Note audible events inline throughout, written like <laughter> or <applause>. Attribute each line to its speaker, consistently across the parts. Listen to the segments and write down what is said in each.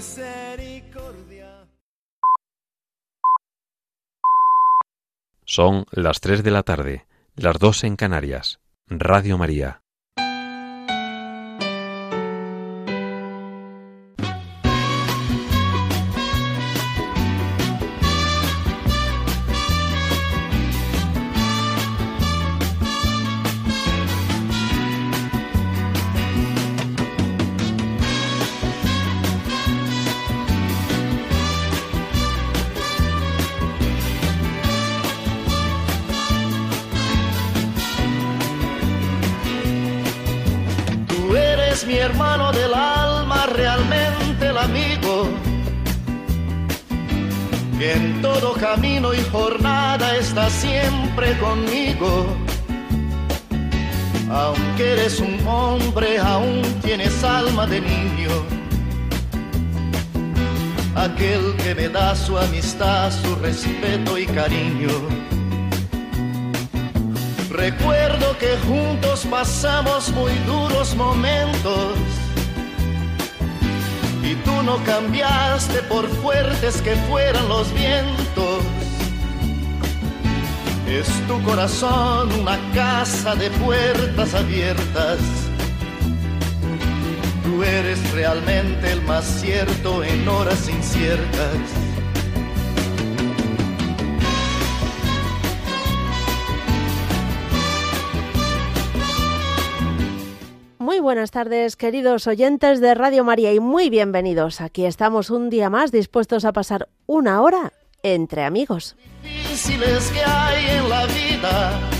Speaker 1: misericordia.
Speaker 2: Son las 3 de la tarde, las 2 en Canarias. Radio María.
Speaker 3: De niño. Aquel que me da su amistad, su respeto y cariño. Recuerdo que juntos pasamos muy duros momentos y tú no cambiaste por fuertes que fueran los vientos. Es tu corazón una casa de puertas abiertas. Tú eres realmente el más cierto en horas inciertas.
Speaker 4: Muy buenas tardes, queridos oyentes de Radio María, y muy bienvenidos. Aquí estamos un día más dispuestos a pasar una hora entre amigos.
Speaker 3: difíciles que hay en la vida.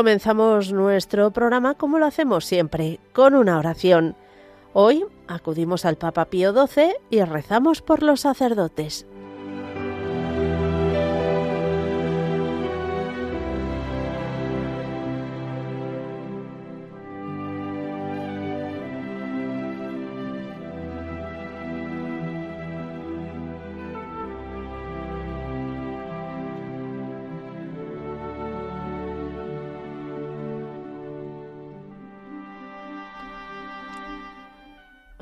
Speaker 4: Comenzamos nuestro programa como lo hacemos siempre, con una oración. Hoy acudimos al Papa Pío XII y rezamos por los sacerdotes.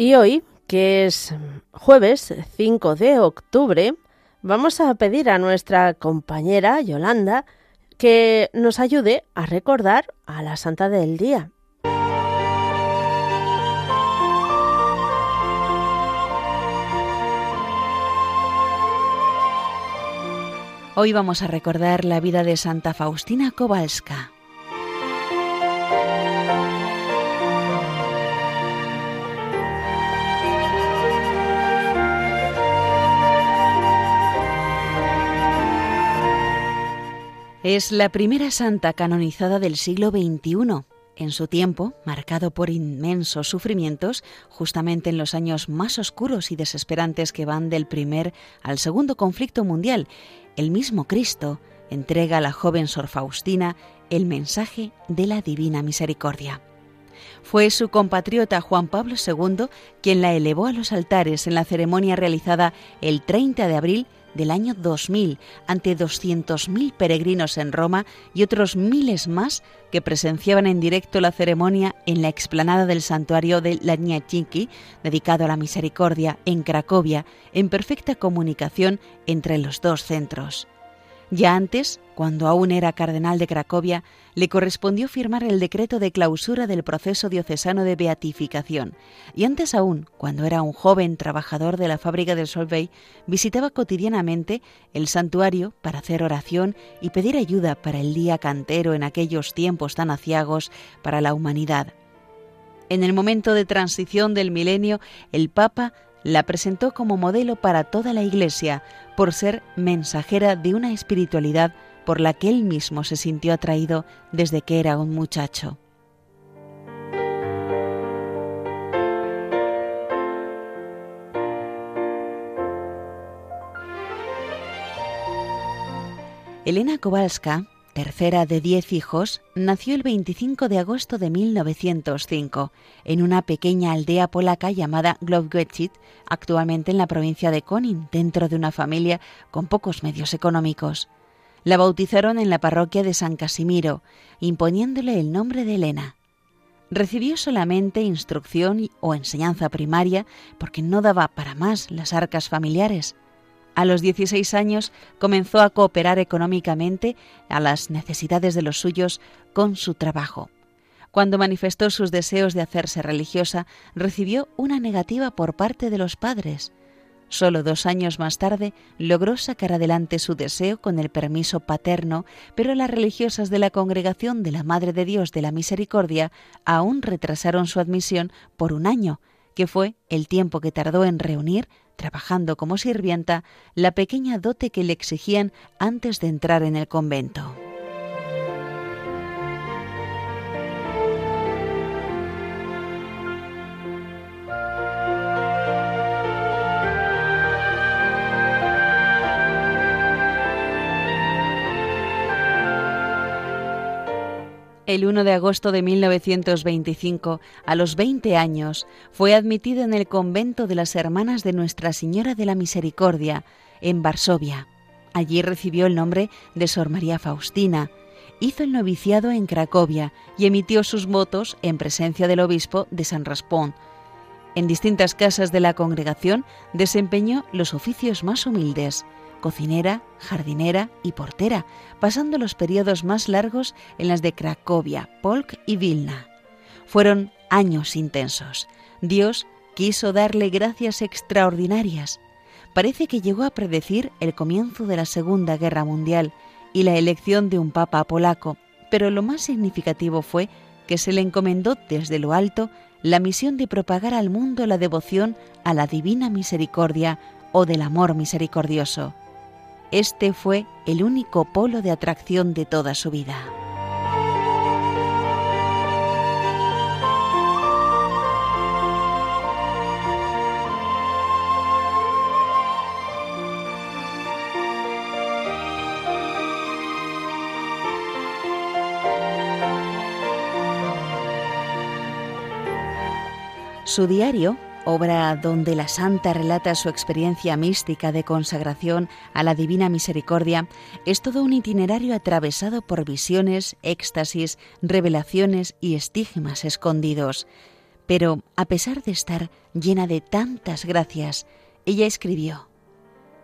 Speaker 4: Y hoy, que es jueves 5 de octubre, vamos a pedir a nuestra compañera Yolanda que nos ayude a recordar a la Santa del Día.
Speaker 1: Hoy vamos a recordar la vida de Santa Faustina Kowalska. Es la primera santa canonizada del siglo XXI. En su tiempo, marcado por inmensos sufrimientos, justamente en los años más oscuros y desesperantes que van del primer al segundo conflicto mundial, el mismo Cristo entrega a la joven Sor Faustina el mensaje de la divina misericordia. Fue su compatriota Juan Pablo II quien la elevó a los altares en la ceremonia realizada el 30 de abril del año 2000 ante 200.000 peregrinos en Roma y otros miles más que presenciaban en directo la ceremonia en la explanada del santuario de Lagniacinki, dedicado a la misericordia, en Cracovia, en perfecta comunicación entre los dos centros. Ya antes, cuando aún era cardenal de Cracovia, le correspondió firmar el decreto de clausura del proceso diocesano de beatificación, y antes aún, cuando era un joven trabajador de la fábrica del Solvay, visitaba cotidianamente el santuario para hacer oración y pedir ayuda para el día cantero en aquellos tiempos tan aciagos para la humanidad. En el momento de transición del milenio, el Papa la presentó como modelo para toda la Iglesia por ser mensajera de una espiritualidad por la que él mismo se sintió atraído desde que era un muchacho. Elena Kowalska tercera de diez hijos, nació el 25 de agosto de 1905 en una pequeña aldea polaca llamada Glowgecit, actualmente en la provincia de Konin, dentro de una familia con pocos medios económicos. La bautizaron en la parroquia de San Casimiro, imponiéndole el nombre de Elena. Recibió solamente instrucción o enseñanza primaria porque no daba para más las arcas familiares. A los 16 años comenzó a cooperar económicamente a las necesidades de los suyos con su trabajo. Cuando manifestó sus deseos de hacerse religiosa, recibió una negativa por parte de los padres. Solo dos años más tarde logró sacar adelante su deseo con el permiso paterno, pero las religiosas de la Congregación de la Madre de Dios de la Misericordia aún retrasaron su admisión por un año, que fue el tiempo que tardó en reunir trabajando como sirvienta, la pequeña dote que le exigían antes de entrar en el convento. El 1 de agosto de 1925, a los 20 años, fue admitida en el convento de las Hermanas de Nuestra Señora de la Misericordia, en Varsovia. Allí recibió el nombre de Sor María Faustina. Hizo el noviciado en Cracovia y emitió sus votos en presencia del obispo de San Raspón. En distintas casas de la congregación desempeñó los oficios más humildes cocinera, jardinera y portera, pasando los periodos más largos en las de Cracovia, Polk y Vilna. Fueron años intensos. Dios quiso darle gracias extraordinarias. Parece que llegó a predecir el comienzo de la Segunda Guerra Mundial y la elección de un papa polaco, pero lo más significativo fue que se le encomendó desde lo alto la misión de propagar al mundo la devoción a la divina misericordia o del amor misericordioso. Este fue el único polo de atracción de toda su vida. Su diario obra donde la santa relata su experiencia mística de consagración a la Divina Misericordia, es todo un itinerario atravesado por visiones, éxtasis, revelaciones y estigmas escondidos. Pero, a pesar de estar llena de tantas gracias, ella escribió,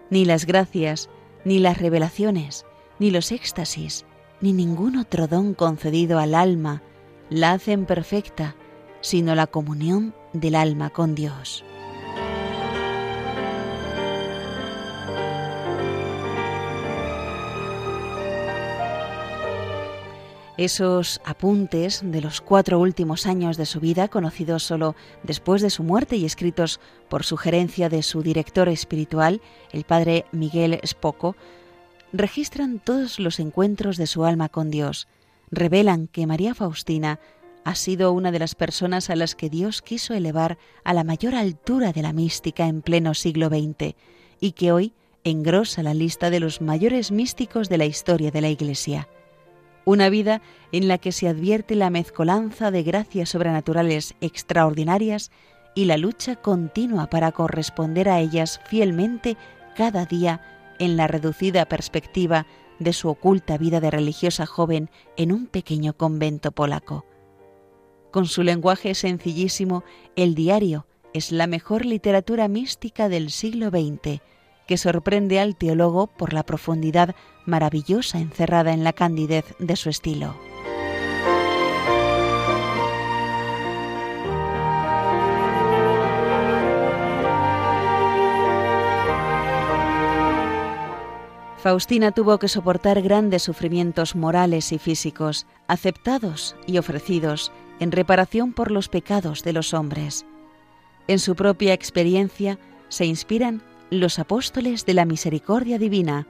Speaker 1: Ni las gracias, ni las revelaciones, ni los éxtasis, ni ningún otro don concedido al alma la hacen perfecta, sino la comunión del alma con Dios. Esos apuntes de los cuatro últimos años de su vida, conocidos solo después de su muerte y escritos por sugerencia de su director espiritual, el padre Miguel Spoco, registran todos los encuentros de su alma con Dios, revelan que María Faustina ha sido una de las personas a las que Dios quiso elevar a la mayor altura de la mística en pleno siglo XX y que hoy engrosa la lista de los mayores místicos de la historia de la Iglesia. una vida en la que se advierte la mezcolanza de gracias sobrenaturales extraordinarias y la lucha continua para corresponder a ellas fielmente cada día en la reducida perspectiva de su oculta vida de religiosa joven en un pequeño convento polaco. Con su lenguaje sencillísimo, el diario es la mejor literatura mística del siglo XX, que sorprende al teólogo por la profundidad maravillosa encerrada en la candidez de su estilo. Faustina tuvo que soportar grandes sufrimientos morales y físicos, aceptados y ofrecidos en reparación por los pecados de los hombres. En su propia experiencia se inspiran los apóstoles de la misericordia divina,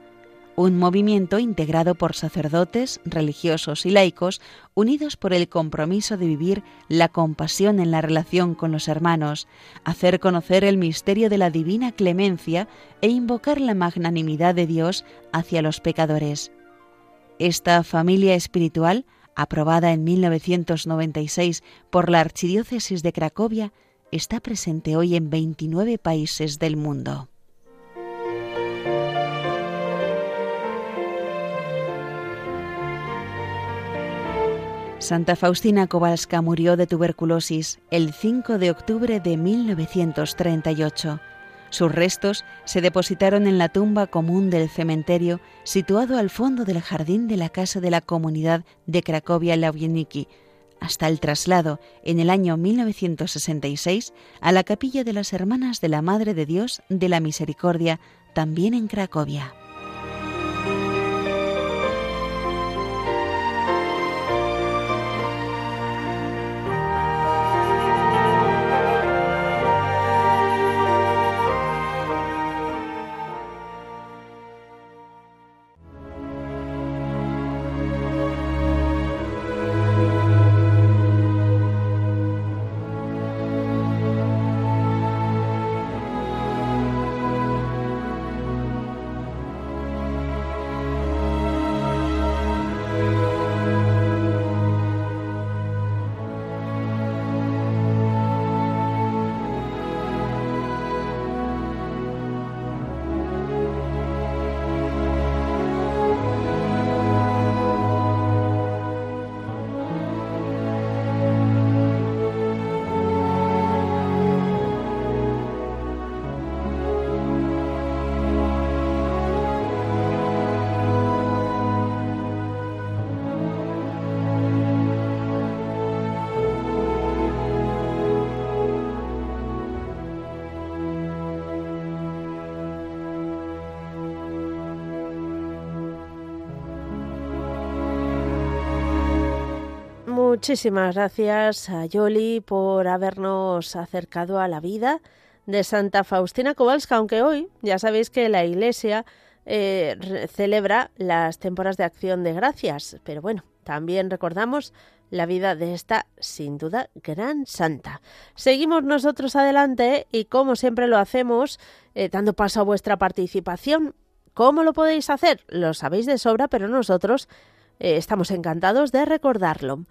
Speaker 1: un movimiento integrado por sacerdotes, religiosos y laicos, unidos por el compromiso de vivir la compasión en la relación con los hermanos, hacer conocer el misterio de la divina clemencia e invocar la magnanimidad de Dios hacia los pecadores. Esta familia espiritual, aprobada en 1996 por la Archidiócesis de Cracovia, está presente hoy en 29 países del mundo. Santa Faustina Kowalska murió de tuberculosis el 5 de octubre de 1938. Sus restos se depositaron en la tumba común del cementerio situado al fondo del jardín de la casa de la comunidad de Cracovia Lawieniki, hasta el traslado en el año 1966 a la capilla de las Hermanas de la Madre de Dios de la Misericordia, también en Cracovia.
Speaker 4: Muchísimas gracias a Yoli por habernos acercado a la vida de Santa Faustina Kowalska, aunque hoy ya sabéis que la Iglesia eh, celebra las temporadas de acción de gracias, pero bueno, también recordamos la vida de esta, sin duda, gran santa. Seguimos nosotros adelante y como siempre lo hacemos, eh, dando paso a vuestra participación. ¿Cómo lo podéis hacer? Lo sabéis de sobra, pero nosotros eh, estamos encantados de recordarlo.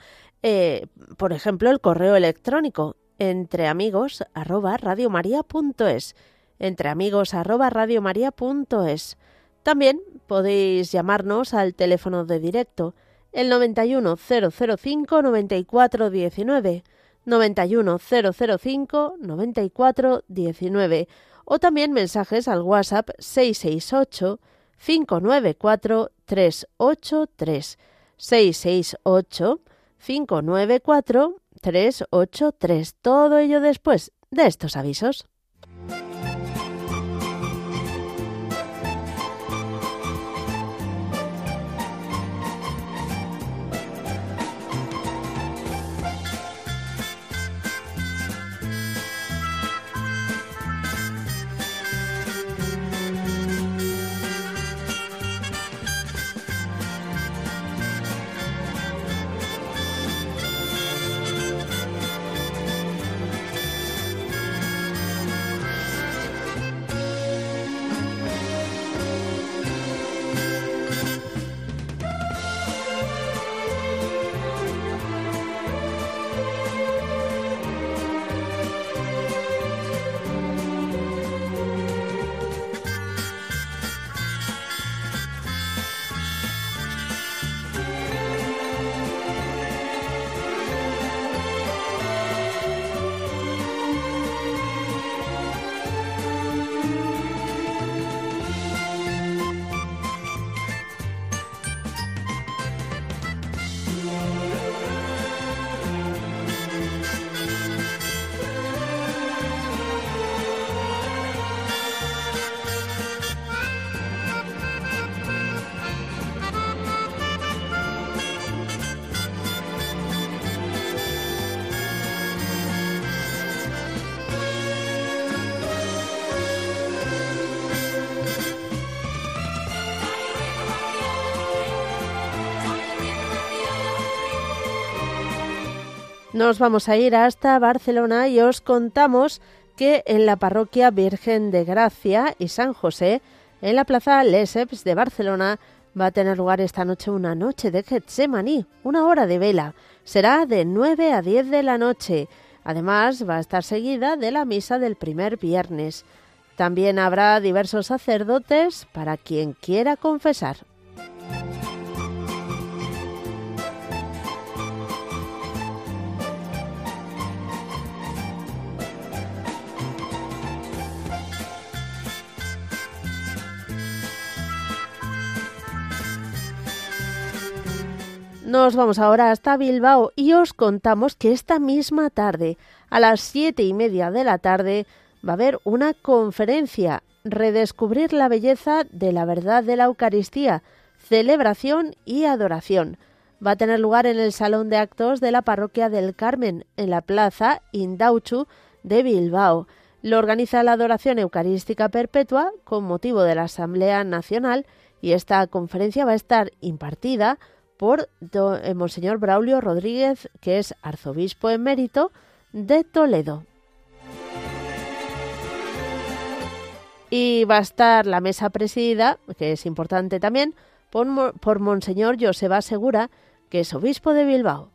Speaker 4: Eh, por ejemplo, el correo electrónico entre amigos arroba radiomaria.es entre amigos arroba radiomaria.es También podéis llamarnos al teléfono de directo el 91 005 94 19 91 005 94 19 o también mensajes al WhatsApp 668 594 383 668 594-383. Todo ello después de estos avisos. Nos vamos a ir hasta Barcelona y os contamos que en la parroquia Virgen de Gracia y San José, en la plaza Lesseps de Barcelona, va a tener lugar esta noche una noche de Getsemaní, una hora de vela. Será de 9 a 10 de la noche. Además, va a estar seguida de la misa del primer viernes. También habrá diversos sacerdotes para quien quiera confesar. Nos vamos ahora hasta Bilbao y os contamos que esta misma tarde, a las siete y media de la tarde, va a haber una conferencia, Redescubrir la belleza de la verdad de la Eucaristía, celebración y adoración. Va a tener lugar en el Salón de Actos de la Parroquia del Carmen, en la Plaza Indauchu de Bilbao. Lo organiza la Adoración Eucarística Perpetua con motivo de la Asamblea Nacional y esta conferencia va a estar impartida por eh, Monseñor Braulio Rodríguez, que es arzobispo emérito de Toledo. Y va a estar la mesa presidida, que es importante también, por, Monseñor Joseba Segura, que es obispo de Bilbao.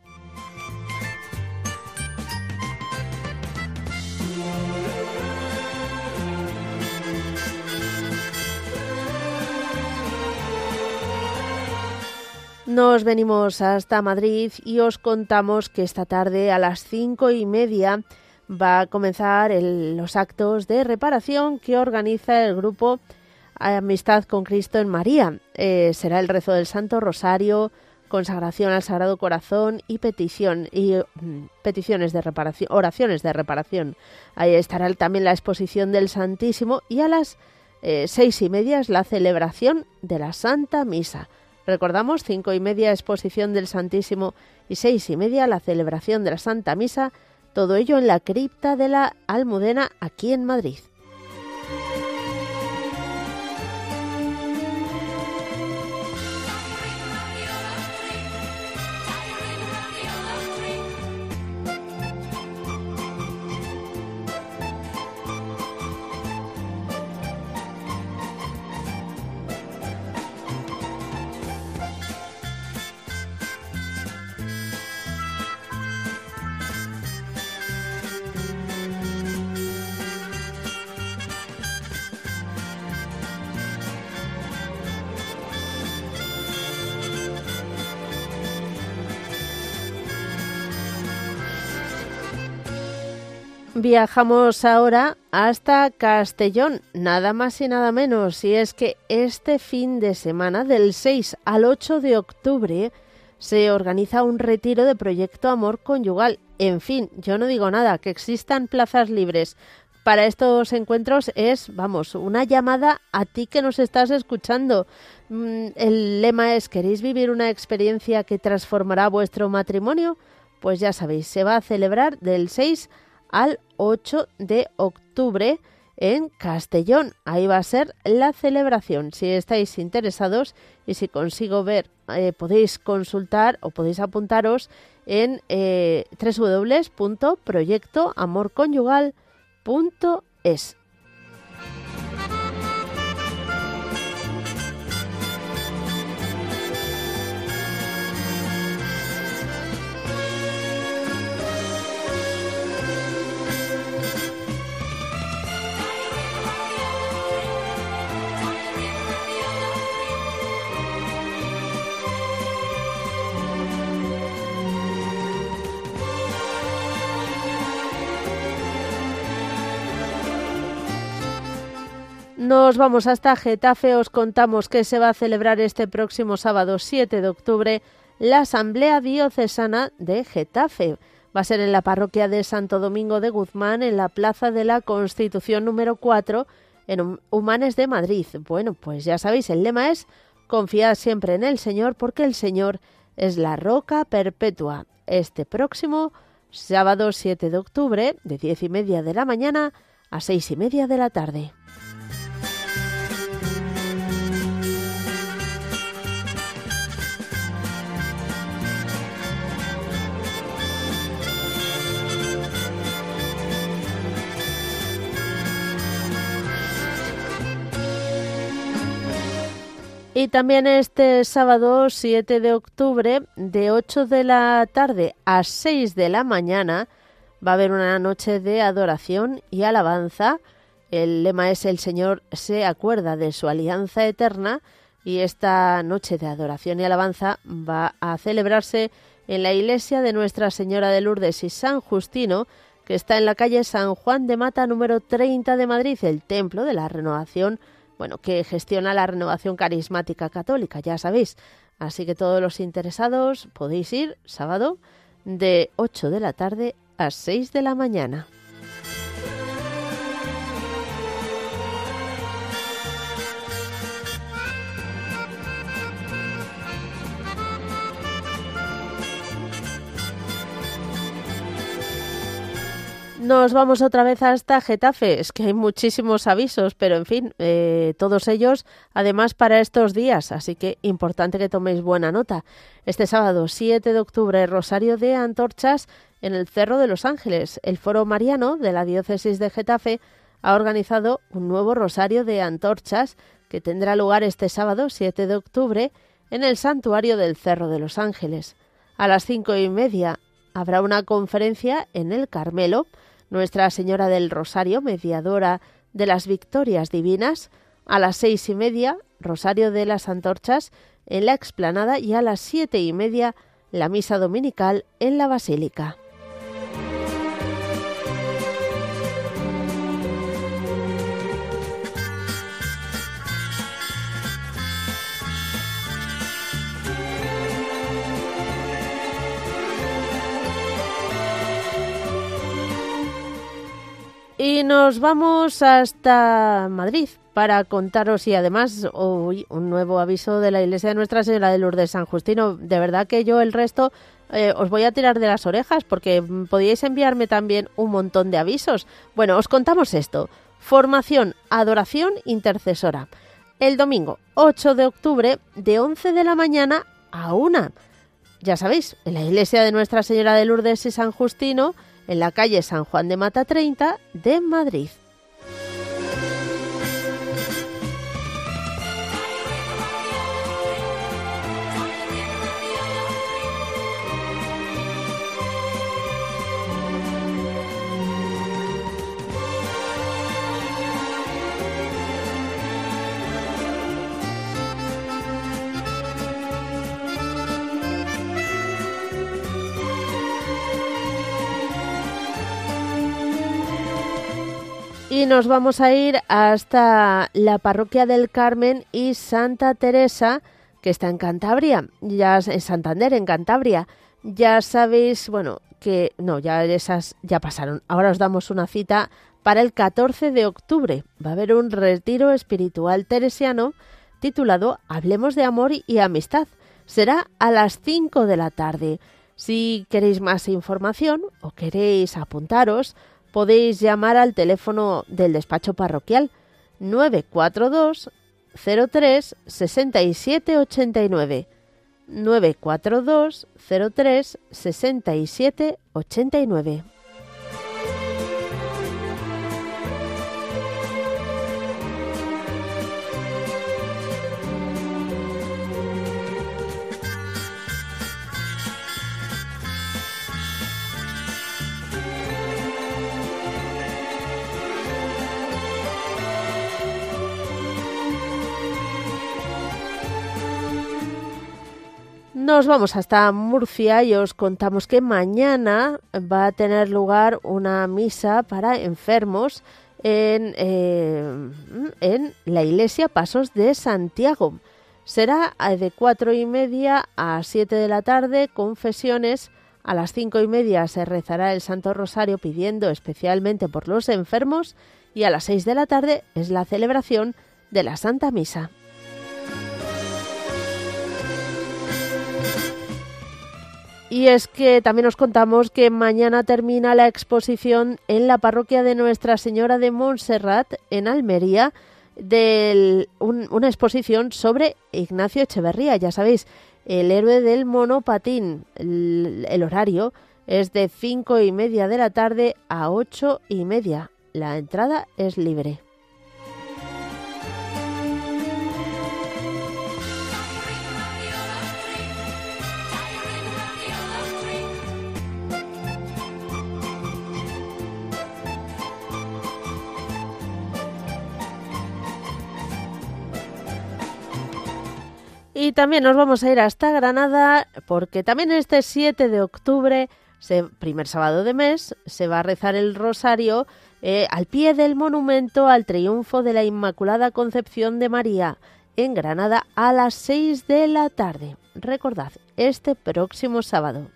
Speaker 4: Nos venimos hasta Madrid y os contamos que esta tarde a las cinco y media va a comenzar los actos de reparación que organiza el grupo Amistad con Cristo en María. Eh, será el rezo del Santo Rosario, consagración al Sagrado Corazón y petición y mm, peticiones de reparación, oraciones de reparación. Ahí estará también la exposición del Santísimo y a las eh, seis y media es la celebración de la Santa Misa. Recordamos, cinco y media exposición del Santísimo y seis y media la celebración de la Santa Misa, todo ello en la cripta de la Almudena aquí en Madrid. Viajamos ahora hasta Castellón, nada más y nada menos, y es que este fin de semana, del 6 al 8 de octubre, se organiza un retiro de Proyecto Amor Conyugal. En fin, yo no digo nada, que existan plazas libres para estos encuentros es, vamos, una llamada a ti que nos estás escuchando. Mm, el lema es, ¿queréis vivir una experiencia que transformará vuestro matrimonio? Pues ya sabéis, se va a celebrar del 6 al 8 de octubre en Castellón. Ahí va a ser la celebración. Si estáis interesados y si consigo ver, eh, podéis consultar o podéis apuntaros en eh, www.proyectoamorconyugal.es. Nos vamos hasta Getafe. Os contamos que se va a celebrar este próximo sábado 7 de octubre la Asamblea Diocesana de Getafe. Va a ser en la parroquia de Santo Domingo de Guzmán, en la Plaza de la Constitución número 4, en Humanes de Madrid. Bueno, pues ya sabéis, el lema es confiad siempre en el Señor, porque el Señor es la roca perpetua. Este próximo sábado 7 de octubre, de diez y media de la mañana a seis y media de la tarde. Y también este sábado 7 de octubre, de 8 de la tarde a 6 de la mañana, va a haber una noche de adoración y alabanza. El lema es El Señor se acuerda de su alianza eterna y esta noche de adoración y alabanza va a celebrarse en la iglesia de Nuestra Señora de Lourdes y San Justino, que está en la calle San Juan de Mata número 30 de Madrid, el templo de la renovación bueno, que gestiona la renovación carismática católica, ya sabéis. Así que todos los interesados podéis ir sábado de 8 de la tarde a 6 de la mañana. Nos vamos otra vez hasta Getafe. Es que hay muchísimos avisos, pero en fin, eh, todos ellos además para estos días, así que importante que toméis buena nota. Este sábado 7 de octubre, Rosario de Antorchas en el Cerro de los Ángeles. El Foro Mariano de la Diócesis de Getafe ha organizado un nuevo Rosario de Antorchas que tendrá lugar este sábado 7 de octubre en el Santuario del Cerro de los Ángeles. A las cinco y media habrá una conferencia en el Carmelo nuestra Señora del Rosario, mediadora de las victorias divinas, a las seis y media, Rosario de las Antorchas en la explanada y a las siete y media, la misa dominical en la Basílica. Nos vamos hasta Madrid para contaros y además hoy un nuevo aviso de la iglesia de Nuestra Señora de Lourdes San Justino. De verdad que yo el resto eh, os voy a tirar de las orejas porque podíais enviarme también un montón de avisos. Bueno, os contamos esto. Formación, adoración intercesora. El domingo 8 de octubre de 11 de la mañana a 1. Ya sabéis, en la iglesia de Nuestra Señora de Lourdes y San Justino en la calle San Juan de Mata 30 de Madrid. Y nos vamos a ir hasta la parroquia del Carmen y Santa Teresa, que está en Cantabria, ya en Santander, en Cantabria. Ya sabéis, bueno, que no, ya esas ya pasaron. Ahora os damos una cita para el 14 de octubre. Va a haber un retiro espiritual teresiano titulado Hablemos de amor y amistad. Será a las 5 de la tarde. Si queréis más información o queréis apuntaros, podéis llamar al teléfono del despacho parroquial 942 03 67 89 942 03 67 89 Nos vamos hasta Murcia y os contamos que mañana va a tener lugar una misa para enfermos en, eh, en la iglesia Pasos de Santiago. Será de cuatro y media a siete de la tarde, confesiones. A las cinco y media se rezará el Santo Rosario pidiendo especialmente por los enfermos y a las seis de la tarde es la celebración de la Santa Misa. Y es que también os contamos que mañana termina la exposición en la parroquia de Nuestra Señora de Montserrat, en Almería, de una exposición sobre Ignacio Echeverría. Ya sabéis, el héroe del monopatín. El horario es de cinco y media de la tarde a ocho y media. La entrada es libre. Y también nos vamos a ir hasta Granada porque también este 7 de octubre, primer sábado de mes, se va a rezar el rosario eh, al pie del monumento al triunfo de la Inmaculada Concepción de María en Granada a las 6 de la tarde. Recordad, este próximo sábado.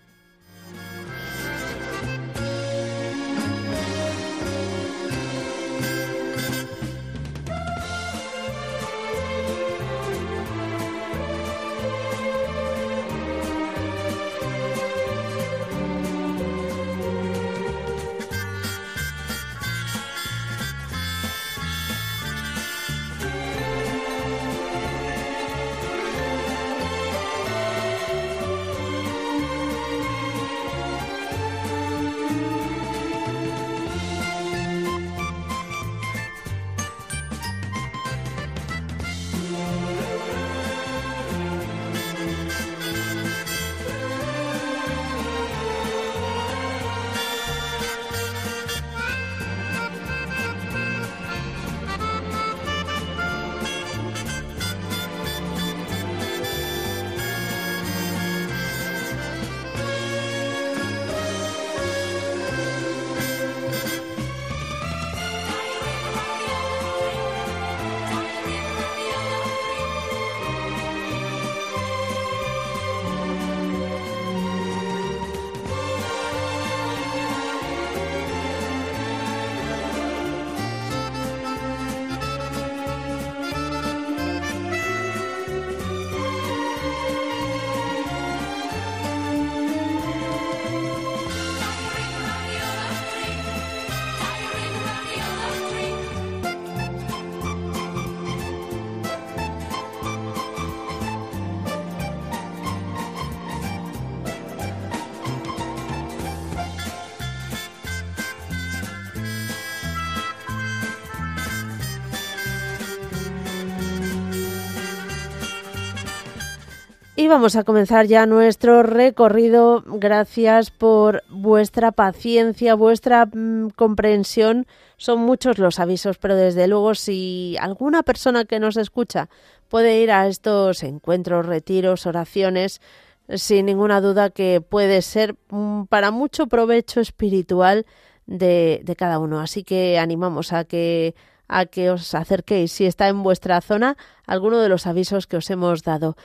Speaker 4: Y vamos a comenzar ya nuestro recorrido. Gracias por vuestra paciencia, vuestra mm, comprensión. Son muchos los avisos, pero desde luego si alguna persona que nos escucha puede ir a estos encuentros, retiros, oraciones, sin ninguna duda que puede ser mm, para mucho provecho espiritual de, de cada uno. Así que animamos a que a que os acerquéis si está en vuestra zona alguno de los avisos que os hemos dado.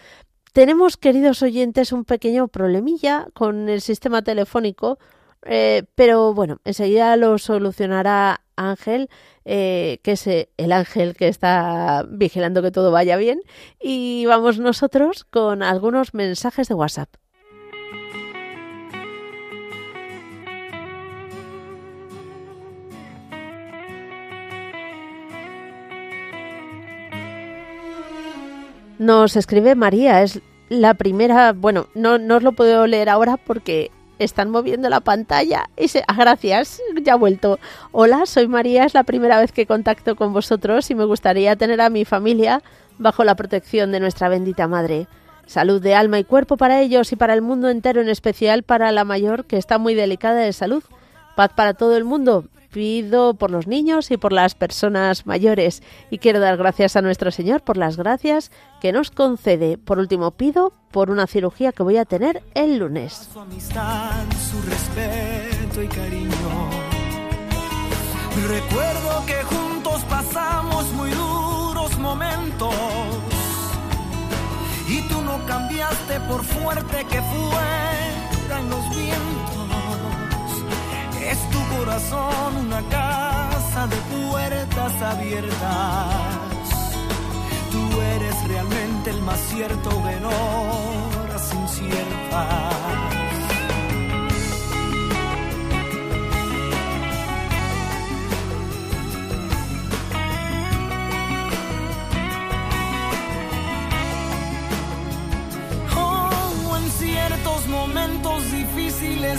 Speaker 4: Tenemos, queridos oyentes, un pequeño problemilla con el sistema telefónico, eh, pero bueno, enseguida lo solucionará Ángel, eh, que es el ángel que está vigilando que todo vaya bien, y vamos nosotros con algunos mensajes de WhatsApp. Nos escribe María, es la primera, bueno, no, no os lo puedo leer ahora porque están moviendo la pantalla. Y se, ah, gracias, ya ha vuelto. Hola, soy María, es la primera vez que contacto con vosotros y me gustaría tener a mi familia bajo la protección de nuestra bendita Madre. Salud de alma y cuerpo para ellos y para el mundo entero, en especial para la mayor que está muy delicada de salud. Paz para todo el mundo pido por los niños y por las personas mayores y quiero dar gracias a nuestro Señor por las gracias que nos concede. Por último, pido por una cirugía que voy a tener el lunes.
Speaker 5: Su amistad, su respeto y cariño. Recuerdo que juntos pasamos muy duros momentos y tú no cambiaste por fuerte que fueran los vientos es tu corazón una casa de puertas abiertas. Tú eres realmente el más cierto de horas inciertas. Oh, momentos difíciles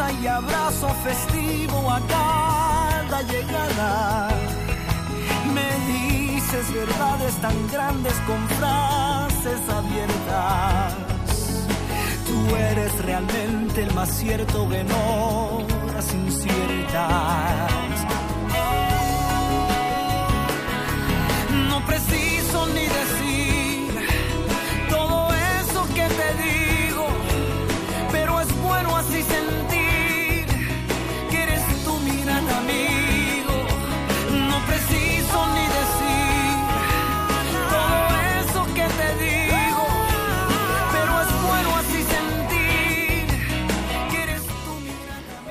Speaker 5: Y abrazo festivo a cada llegada. Me dices verdades tan grandes con frases abiertas. Tú eres realmente el más cierto que no las inciertas. No preciso ni decir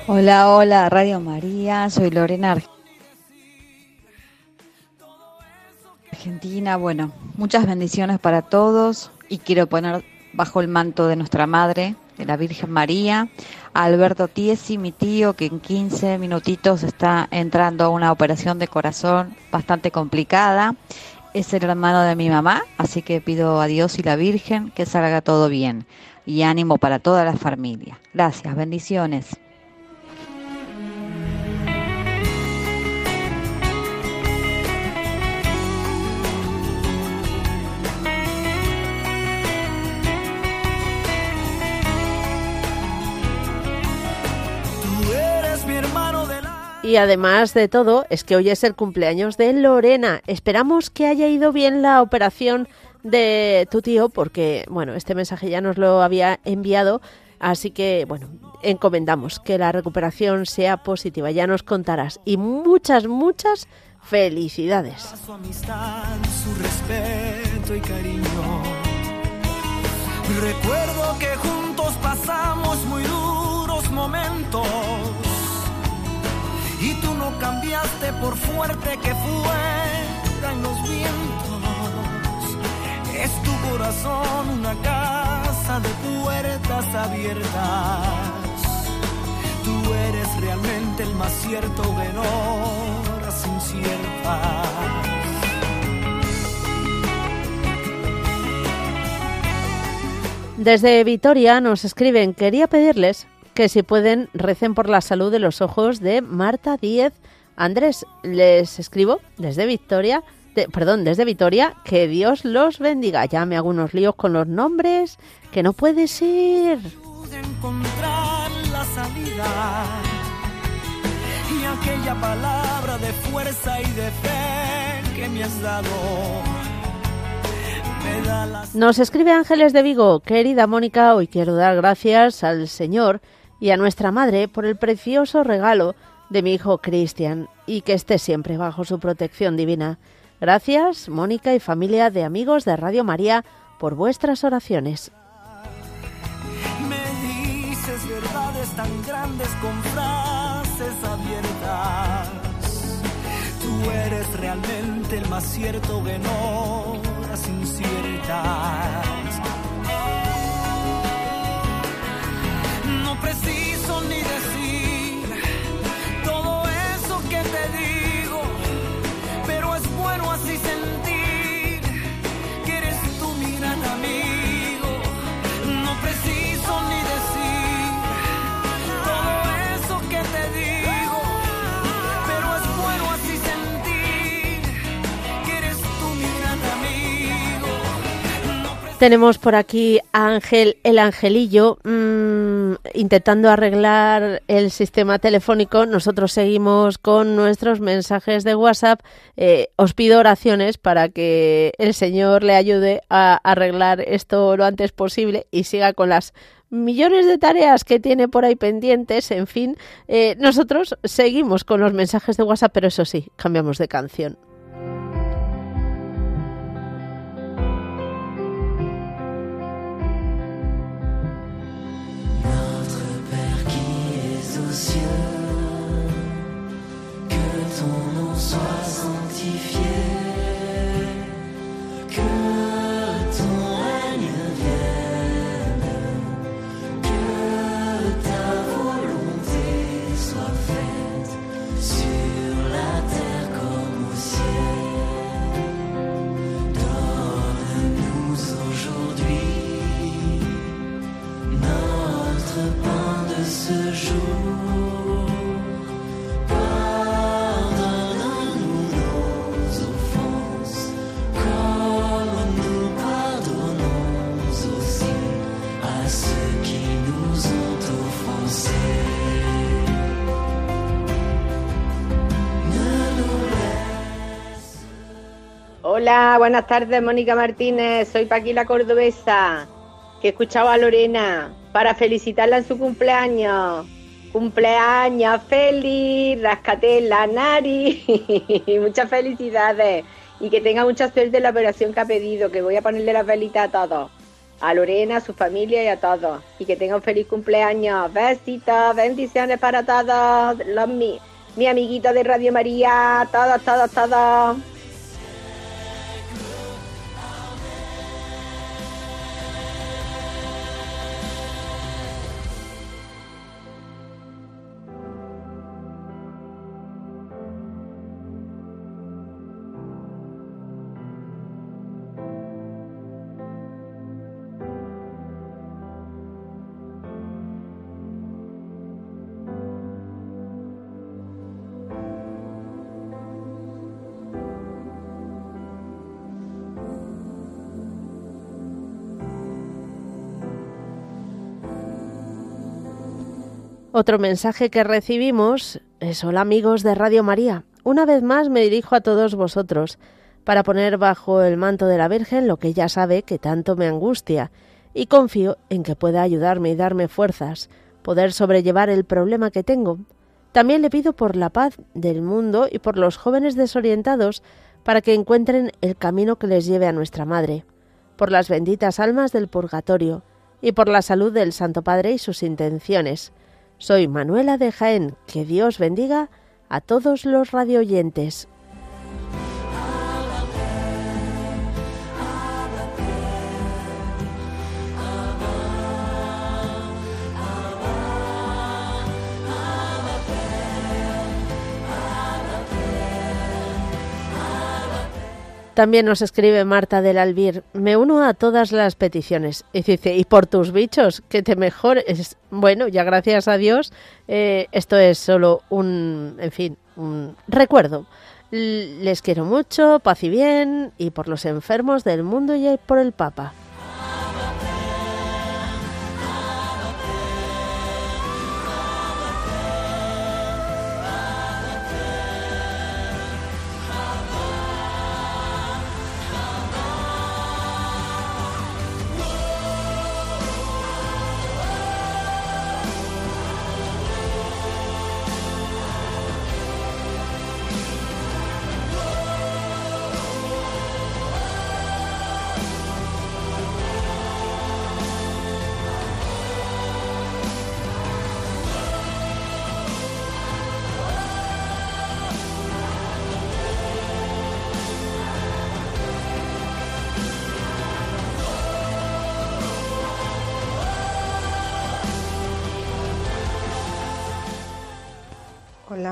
Speaker 6: Hola, hola, Radio María, soy Lorena Ar- Argentina. Bueno, muchas bendiciones para todos y quiero poner bajo el manto de nuestra Madre, de la Virgen María, a Alberto Tiesi, mi tío, que en 15 minutitos está entrando a una operación de corazón bastante complicada. Es el hermano de mi mamá, así que pido a Dios y la Virgen que salga todo bien. Y ánimo para toda la familia. Gracias, bendiciones.
Speaker 4: Y además de todo, es que hoy es el cumpleaños de Lorena. Esperamos que haya ido bien la operación de tu tío, porque, bueno, este mensaje ya nos lo había enviado. Así que, bueno, encomendamos que la recuperación sea positiva. Ya nos contarás. Y muchas, muchas felicidades.
Speaker 5: su amistad, su respeto y cariño. Recuerdo que juntos pasamos muy duros momentos y tú no cambiaste por fuerte que fueran los vientos. Es tu corazón una casa de puertas abiertas. Tú eres realmente el más cierto que no las inciertas.
Speaker 4: Desde Vitoria nos escriben, quería pedirles que si pueden recen por la salud de los ojos de Marta Díez. Andrés, les escribo desde Victoria, de- perdón, desde Vitoria, que Dios los bendiga. Ya me hago unos líos con los nombres, que no puede ser.
Speaker 5: pude encontrar la salida y aquella palabra de fuerza y de fe que me has dado
Speaker 4: Nos escribe Ángeles de Vigo, querida Mónica, hoy quiero dar gracias al Señor y a nuestra Madre por el precioso regalo de mi hijo Cristian y que esté siempre bajo su protección divina. Gracias, Mónica y familia de amigos de Radio María, por vuestras oraciones.
Speaker 5: me dices verdades tan grandes con frases abiertas tú eres realmente el más cierto que no las inciertas bueno así sentir que eres tú mi gran amigo.
Speaker 4: Tenemos por aquí a Ángel el Angelillo mm, intentando arreglar el sistema telefónico. Nosotros seguimos con nuestros mensajes de WhatsApp. Eh, os pido oraciones para que el Señor le ayude a arreglar esto lo antes posible y siga con las millones de tareas que tiene por ahí pendientes. En fin, eh, nosotros seguimos con los mensajes de WhatsApp, pero eso sí, cambiamos de canción.
Speaker 7: Que ton nom soit sanctifié,
Speaker 8: Buenas tardes, Mónica Martínez. Soy Paquila Cordobesa, que he escuchado a Lorena para felicitarla en su cumpleaños. Cumpleaños feliz, rascate la nariz. <laughs> Muchas felicidades y que tenga mucha suerte en la operación que ha pedido, que voy a ponerle las velitas a todos. A Lorena, a su familia y a todos. Y que tenga un feliz cumpleaños. Besitos, bendiciones para todos. Los mi, mi amiguito de Radio María, todos, todos, todos.
Speaker 4: Otro mensaje que recibimos es hola amigos de Radio María. Una vez más me dirijo a todos vosotros para poner bajo el manto de la Virgen lo que ya sabe que tanto me angustia y confío en que pueda ayudarme y darme fuerzas, poder sobrellevar el problema que tengo. También le pido por la paz del mundo y por los jóvenes desorientados para que encuentren el camino que les lleve a nuestra Madre, por las benditas almas del purgatorio y por la salud del Santo Padre y sus intenciones. Soy Manuela de Jaén. Que Dios bendiga a todos los radioyentes. También nos escribe Marta del Albir, me uno a todas las peticiones. Y dice, y por tus bichos, que te mejores. Bueno, ya gracias a Dios, eh, esto es solo un, en fin, un recuerdo. Les quiero mucho, paz y bien, y por los enfermos del mundo y por el Papa.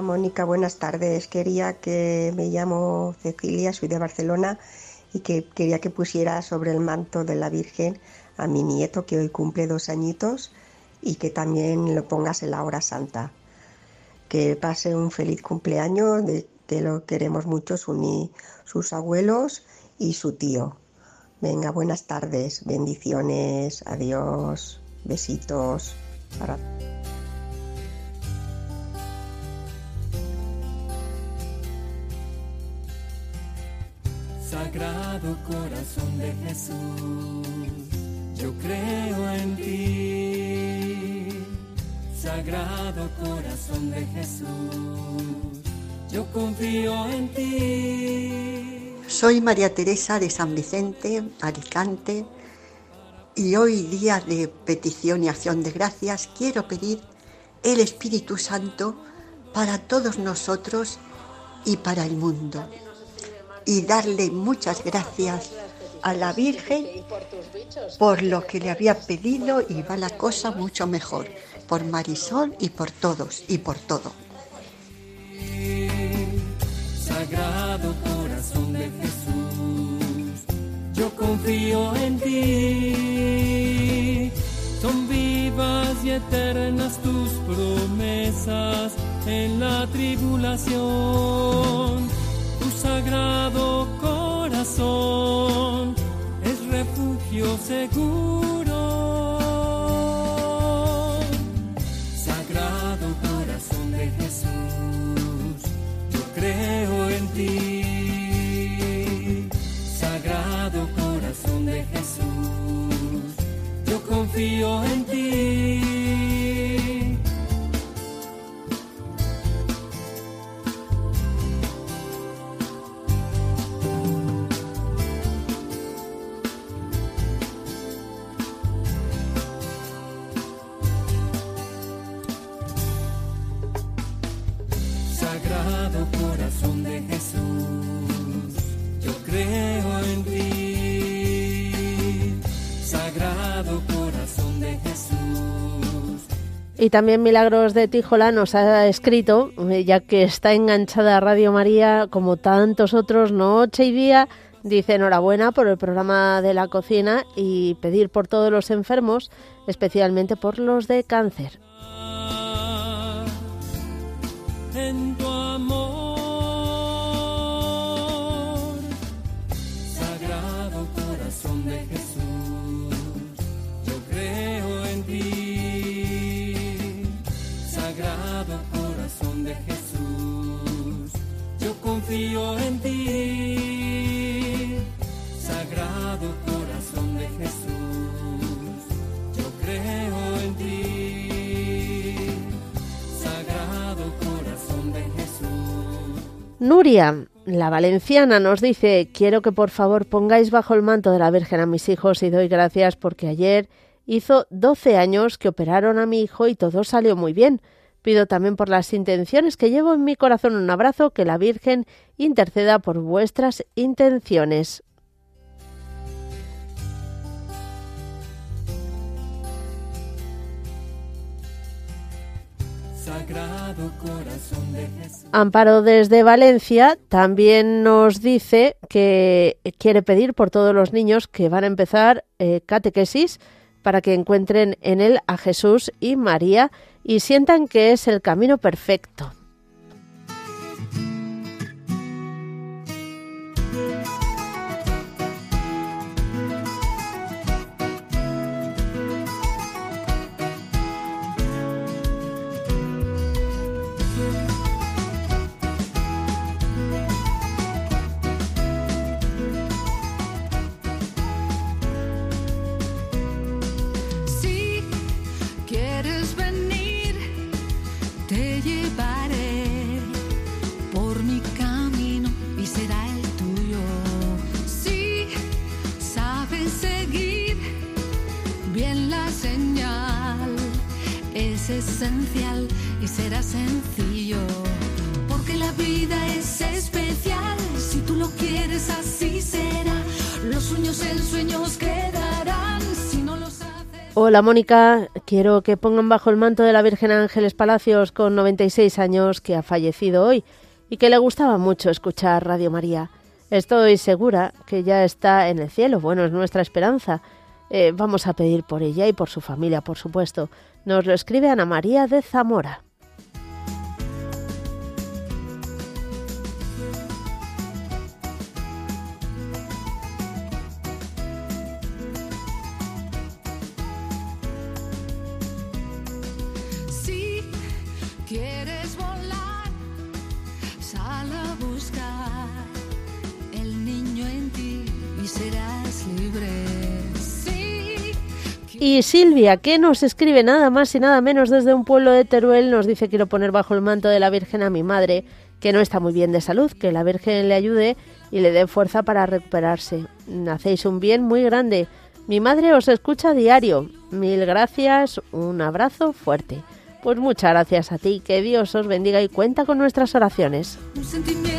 Speaker 9: Mónica, buenas tardes. Quería que me llamo Cecilia, soy de Barcelona y que quería que pusiera sobre el manto de la Virgen a mi nieto que hoy cumple dos añitos y que también lo pongas en la hora santa. Que pase un feliz cumpleaños, de, que lo queremos mucho, su sus abuelos y su tío. Venga, buenas tardes, bendiciones, adiós, besitos para
Speaker 10: Sagrado corazón de Jesús, yo creo en ti. Sagrado corazón de Jesús, yo confío en ti.
Speaker 11: Soy María Teresa de San Vicente, Alicante, y hoy día de petición y acción de gracias quiero pedir el Espíritu Santo para todos nosotros y para el mundo. Y darle muchas gracias a la Virgen por lo que le había pedido y va la cosa mucho mejor. Por Marisol y por todos y por todo.
Speaker 10: Sagrado corazón de Jesús, yo confío en ti. Son vivas y eternas tus promesas en la tribulación sagrado corazón es refugio seguro. Sagrado corazón de Jesús, yo creo en ti. Sagrado corazón de Jesús, yo confío en ti.
Speaker 4: Y también Milagros de Tíjola nos ha escrito, eh, ya que está enganchada a Radio María como tantos otros, noche y día, dice enhorabuena por el programa de la cocina y pedir por todos los enfermos, especialmente por los de cáncer.
Speaker 10: Confío en ti. Sagrado corazón de Jesús, yo creo en ti. Sagrado corazón de Jesús.
Speaker 4: Nuria, la valenciana, nos dice, quiero que por favor pongáis bajo el manto de la Virgen a mis hijos y doy gracias porque ayer hizo 12 años que operaron a mi hijo y todo salió muy bien. Pido también por las intenciones que llevo en mi corazón un abrazo, que la Virgen interceda por vuestras intenciones.
Speaker 10: Sagrado corazón de Jesús.
Speaker 4: Amparo desde Valencia también nos dice que quiere pedir por todos los niños que van a empezar eh, catequesis para que encuentren en él a Jesús y María y sientan que es el camino perfecto. Hola Mónica, quiero que pongan bajo el manto de la Virgen Ángeles Palacios con 96 años que ha fallecido hoy y que le gustaba mucho escuchar Radio María. Estoy segura que ya está en el cielo, bueno, es nuestra esperanza. Eh, vamos a pedir por ella y por su familia, por supuesto. Nos lo escribe Ana María de Zamora.
Speaker 12: Y
Speaker 4: Silvia, que nos escribe nada más y nada menos desde un pueblo de Teruel, nos dice quiero poner bajo el manto de la Virgen a mi madre, que no está muy bien de salud, que la Virgen le ayude y le dé fuerza para recuperarse. Hacéis un bien muy grande. Mi madre os escucha a diario. Mil gracias, un abrazo fuerte. Pues muchas gracias a ti, que Dios os bendiga y cuenta con nuestras oraciones.
Speaker 12: un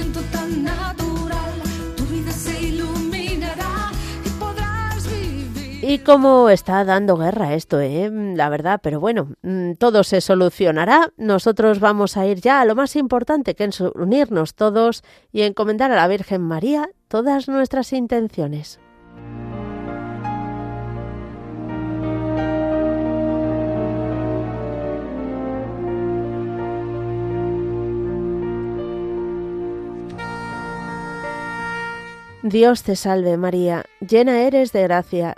Speaker 4: Y como está dando guerra esto, ¿eh? la verdad, pero bueno, mm, todo se solucionará. Nosotros vamos a ir ya a lo más importante, que es unirnos todos y encomendar a la Virgen María todas nuestras intenciones. Dios te salve María, llena eres de gracia,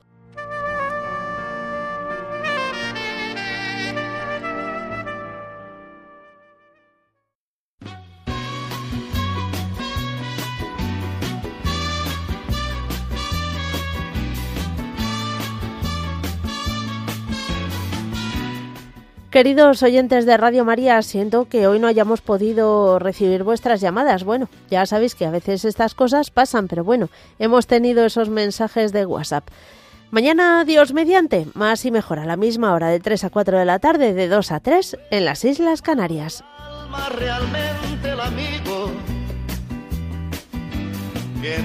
Speaker 4: Queridos oyentes de Radio María, siento que hoy no hayamos podido recibir vuestras llamadas. Bueno, ya sabéis que a veces estas cosas pasan, pero bueno, hemos tenido esos mensajes de WhatsApp. Mañana, Dios mediante, más y mejor a la misma hora de 3 a 4 de la tarde, de 2 a 3 en las Islas Canarias.
Speaker 3: realmente el amigo